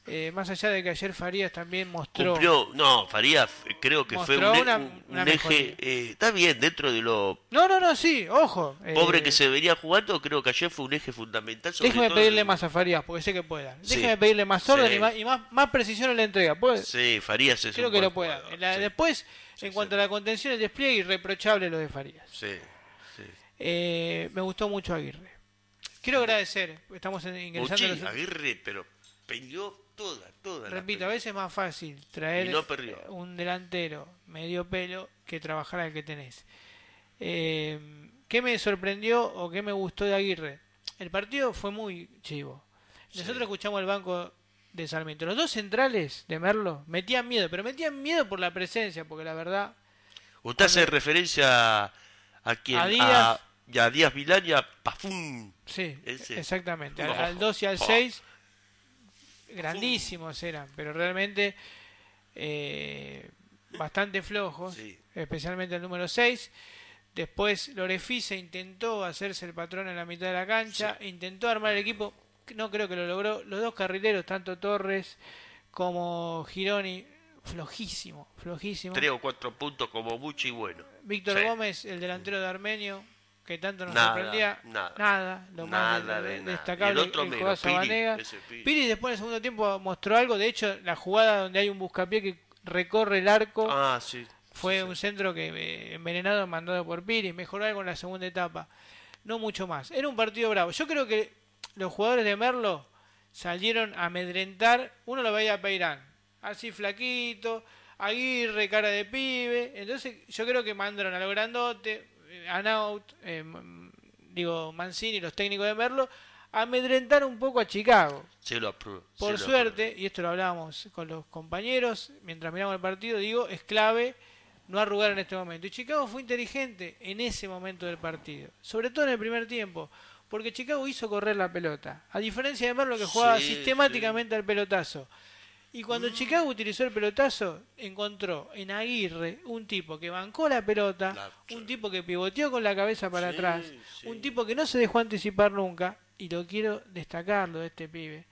eh, más allá de que ayer Farías también mostró Cumplió, no, Faría f- creo que fue un, e- una- un- una un eje, eh, está bien, dentro de lo No, no, no, sí, ojo. eh, pobre que se venía jugando, creo que ayer fue un eje fundamental. Sobre Déjeme todo pedirle más a Farías, porque sé que pueda. Sí. Déjeme pedirle más orden Sí. y, más, y más, más precisión en la entrega. ¿Puede? Sí, Farías es Creo que lo pueda. jugador, La- sí. Después, en cuanto a la contención y el despliegue, irreprochable lo de Farías. Sí, sí. Me gustó mucho Aguirre. Quiero agradecer, estamos en- ingresando Muchi, a los- Aguirre, pero peleó toda, toda. la Repito, a veces es más fácil traer no perdió. un delantero medio pelo que trabajar al que tenés. Eh, ¿Qué me sorprendió o qué me gustó de Aguirre? El partido fue muy chivo. Nosotros escuchamos el banco de Sarmiento. Los dos centrales de Merlo metían miedo, pero metían miedo por la presencia, porque la verdad Usted hace referencia a quien A a, Díaz. Y a Díaz Vilán y a Pafún. Sí, Ese. exactamente. Al, al 2 y al Oh. 6, grandísimos eran, pero realmente eh, bastante flojos, especialmente el número 6. Después Lorefice intentó hacerse el patrón en la mitad de la cancha, intentó armar el equipo, no creo que lo logró. Los dos carrileros, tanto Torres como Gironi, flojísimo, flojísimo. Tres o cuatro puntos como mucho y bueno. Víctor Sí. Gómez, el delantero de Armenio, que tanto nos Nada, sorprendía, nada. lo más Nada de- de de- nada. destacable, Y el otro el menos, Piri, después en el segundo tiempo mostró algo, de hecho la jugada donde hay un buscapié que recorre el arco Ah, sí. fue un centro que eh, envenenado mandado por Piri, mejoró algo en la segunda etapa, no mucho más. Era un partido bravo. Yo creo que los jugadores de Merlo salieron a amedrentar, uno lo veía a Peirán, así flaquito, Aguirre, cara de pibe, entonces yo creo que mandaron a lo grandote, Anaut, eh, digo Mancini, los técnicos de Merlo, amedrentar un poco a Chicago. Se lo apruebo. Por suerte, y esto lo hablábamos con los compañeros mientras miramos el partido, digo, es clave no arrugar en este momento. Y Chicago fue inteligente en ese momento del partido, sobre todo en el primer tiempo, porque Chicago hizo correr la pelota, a diferencia de Merlo que jugaba Sí, sistemáticamente al pelotazo. Y cuando Mm. Chicago utilizó el pelotazo, encontró en Aguirre un tipo que bancó la pelota, un tipo que pivoteó con la cabeza para Sí, atrás, un tipo que no se dejó anticipar nunca, y lo quiero destacarlo de este pibe,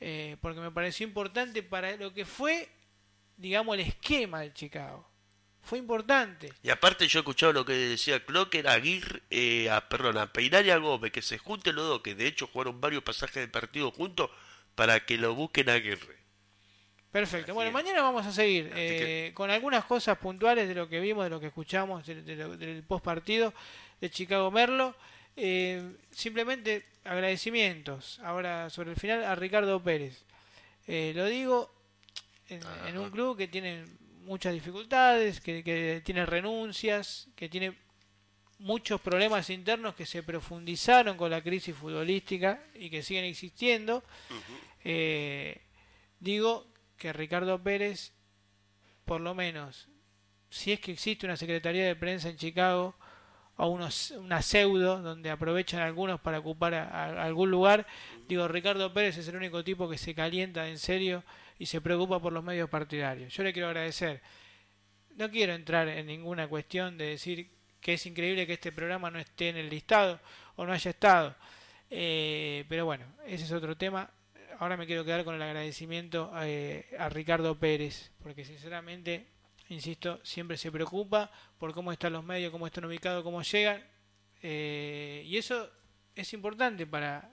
eh, porque me pareció importante para lo que fue, digamos, el esquema de Chicago. Fue importante. Y aparte yo he escuchado lo que decía Clocker, Aguirre, eh, a, perdón, a Peinar y a Gómez, que se junten los dos, que de hecho jugaron varios pasajes del partido juntos, para que lo busquen a Aguirre. Perfecto. Bueno, mañana vamos a seguir eh, con algunas cosas puntuales de lo que vimos, de lo que escuchamos, de- de lo- del post partido de Chicago Merlo. Eh, simplemente agradecimientos ahora sobre el final a Ricardo Pérez. Eh, lo digo en, en un club que tiene muchas dificultades, que, que tiene renuncias, que tiene muchos problemas internos que se profundizaron con la crisis futbolística y que siguen existiendo. Eh, digo que Ricardo Pérez, por lo menos, si es que existe una secretaría de prensa en Chicago o unos, una pseudo donde aprovechan algunos para ocupar a- algún lugar, digo, Ricardo Pérez es el único tipo que se calienta en serio y se preocupa por los medios partidarios. Yo le quiero agradecer. No quiero entrar en ninguna cuestión de decir que es increíble que este programa no esté en el listado o no haya estado. Eh, pero bueno, ese es otro tema. Ahora me quiero quedar con el agradecimiento eh, a Ricardo Pérez, porque sinceramente, insisto, siempre se preocupa por cómo están los medios, cómo están ubicados, cómo llegan. eh, y eso es importante para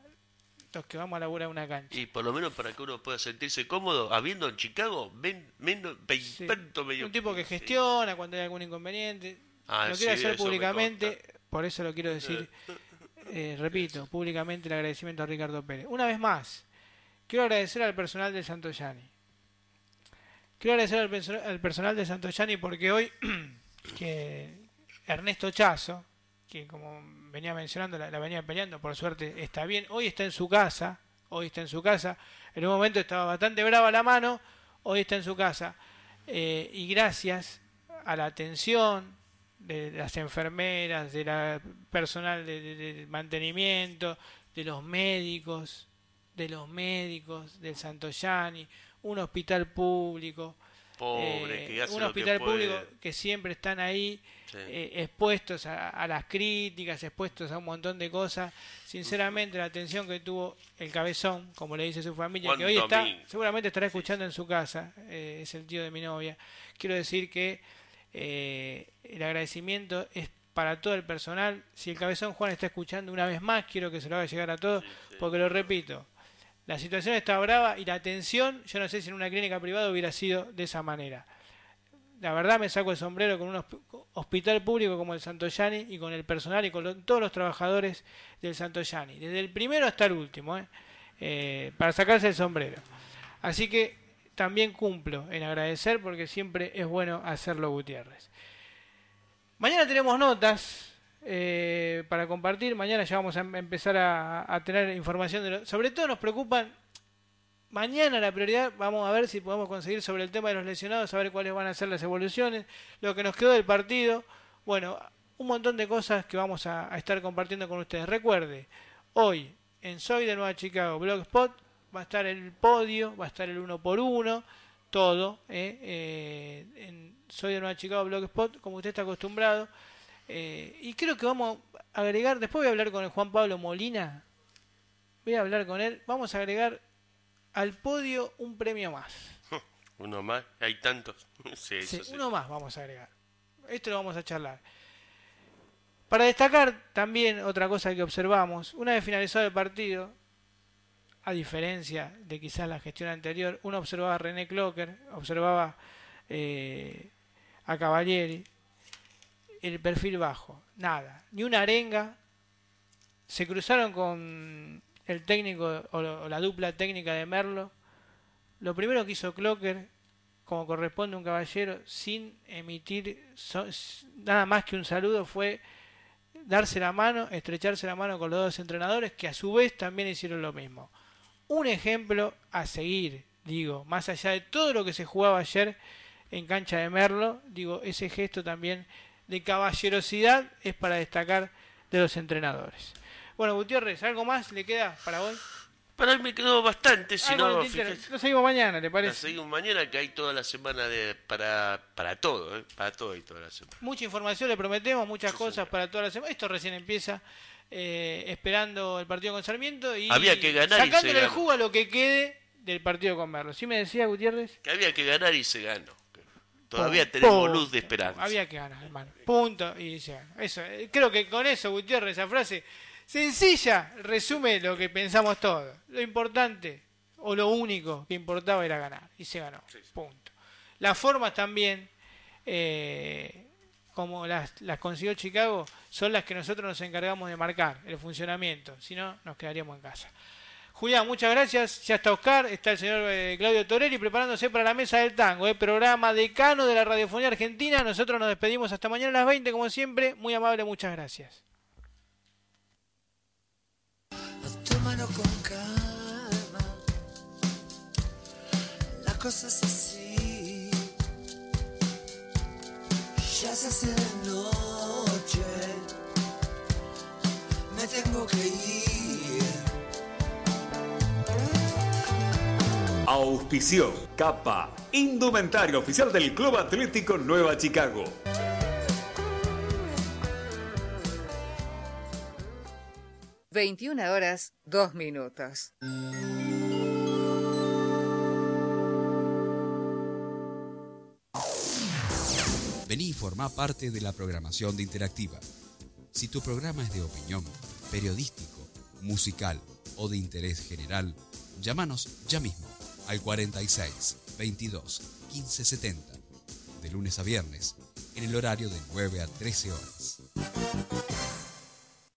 los que vamos a laburar una cancha. Y por lo menos para que uno pueda sentirse cómodo, habiendo en Chicago men- menos Sí. 20 medio. Un tipo que gestiona cuando hay algún inconveniente. Ah, lo quiero sí, hacer públicamente, por eso lo quiero decir, eh, repito, públicamente el agradecimiento a Ricardo Pérez. Una vez más, quiero agradecer al personal de Santoyani. Quiero agradecer al, perso- al personal de Santoyani porque hoy, que Ernesto Chazo, que como venía mencionando, la, venía peleando, por suerte está bien, hoy está en su casa, hoy está en su casa, en un momento estaba bastante brava la mano, hoy está en su casa, eh, y gracias a la atención de las enfermeras, de la personal de mantenimiento, de los médicos, de los médicos del Santoyani, un hospital público, Pobre, eh, que hace un hospital que público que siempre están ahí Sí. eh, expuestos a, a las críticas, expuestos a un montón de cosas. Sinceramente, la atención que tuvo el cabezón, como le dice su familia, que hoy está, seguramente estará escuchando en su casa, eh, es el tío de mi novia. Quiero decir que el agradecimiento es para todo el personal. Si el cabezón Juan está escuchando una vez más, quiero que se lo haga llegar a todos, porque lo repito, la situación está brava y la atención, yo no sé si en una clínica privada hubiera sido de esa manera. La verdad me saco el sombrero con un hosp- hospital público como el Santoyani y con el personal y con todos los trabajadores del Santoyani, desde el primero hasta el último, ¿eh? Eh, para sacarse el sombrero. Así que también cumplo en agradecer porque siempre es bueno hacerlo Gutiérrez. Mañana tenemos notas eh, para compartir. Mañana ya vamos a em- empezar a, tener información. De lo- sobre todo nos preocupan. Mañana la prioridad, vamos a ver si podemos conseguir sobre el tema de los lesionados, a ver cuáles van a ser las evoluciones, lo que nos quedó del partido. Bueno, un montón de cosas que vamos a, a estar compartiendo con ustedes. Recuerde, hoy en Soy de Nueva Chicago Blogspot va a estar el podio, va a estar el uno por uno, todo. eh, eh, en Soy de Nueva Chicago Blogspot, como usted está acostumbrado. Eh, y creo que vamos a agregar, después voy a hablar con el Juan Pablo Molina, voy a hablar con él, vamos a agregar al podio un premio más. Uno más, hay tantos. sí, Sí, eso sí. uno más vamos a agregar. Esto lo vamos a charlar. Para destacar también otra cosa que observamos, una vez finalizado el partido, a diferencia de quizás la gestión anterior, uno observaba a René Clocker, observaba eh, a Cavalieri, el perfil bajo, nada, ni una arenga, se cruzaron con el técnico o, la dupla técnica de Merlo, lo primero que hizo Clocker, como corresponde a un caballero, sin emitir nada más que un saludo, fue darse la mano, estrecharse la mano con los dos entrenadores, que a su vez también hicieron lo mismo. Un ejemplo a seguir, digo, más allá de todo lo que se jugaba ayer en cancha de Merlo, digo, ese gesto también de caballerosidad es para destacar de los entrenadores. Bueno, Gutiérrez, ¿algo más le queda para hoy? Para hoy me quedó bastante, si en no, Lo seguimos mañana, ¿le parece? seguimos mañana que hay toda la semana de para para todo, ¿eh? para todo y toda la semana. Mucha información, le prometemos, muchas cosas para toda la semana. Esto recién empieza, eh, esperando el partido con Sarmiento y Había que ganar y se sacándole el jugo a lo que quede del partido con Merlo. ¿Sí me decía Gutiérrez? Que había que ganar y se ganó. Todavía Punto. tenemos luz de esperanza. Había que ganar, hermano. Punto. Y se ganó. Eso, eh, creo que con eso, Gutiérrez, esa frase sencilla resume lo que pensamos todos. Lo importante o lo único que importaba era ganar. Y se ganó. Punto. Las formas también, eh, como las, las consiguió Chicago, son las que nosotros nos encargamos de marcar, el funcionamiento. Si no, nos quedaríamos en casa. Julián, muchas gracias. Ya está Oscar, está el señor eh, Claudio Torelli preparándose para la mesa del tango, eh, programa decano de la radiofonía argentina. Nosotros nos despedimos hasta mañana a las 20, como siempre. Muy amable, muchas gracias. Tómalo con así. Ya se hace de noche, me tengo que ir. Auspicio, capa, indumentario oficial del Club Atlético Nueva Chicago. Veintiuna horas, dos minutos. Vení y formá parte de la programación de Interactiva. Si tu programa es de opinión, periodístico, musical o de interés general, llámanos ya mismo al 46 22 15 70, de lunes a viernes, en el horario de 9 a 13 horas.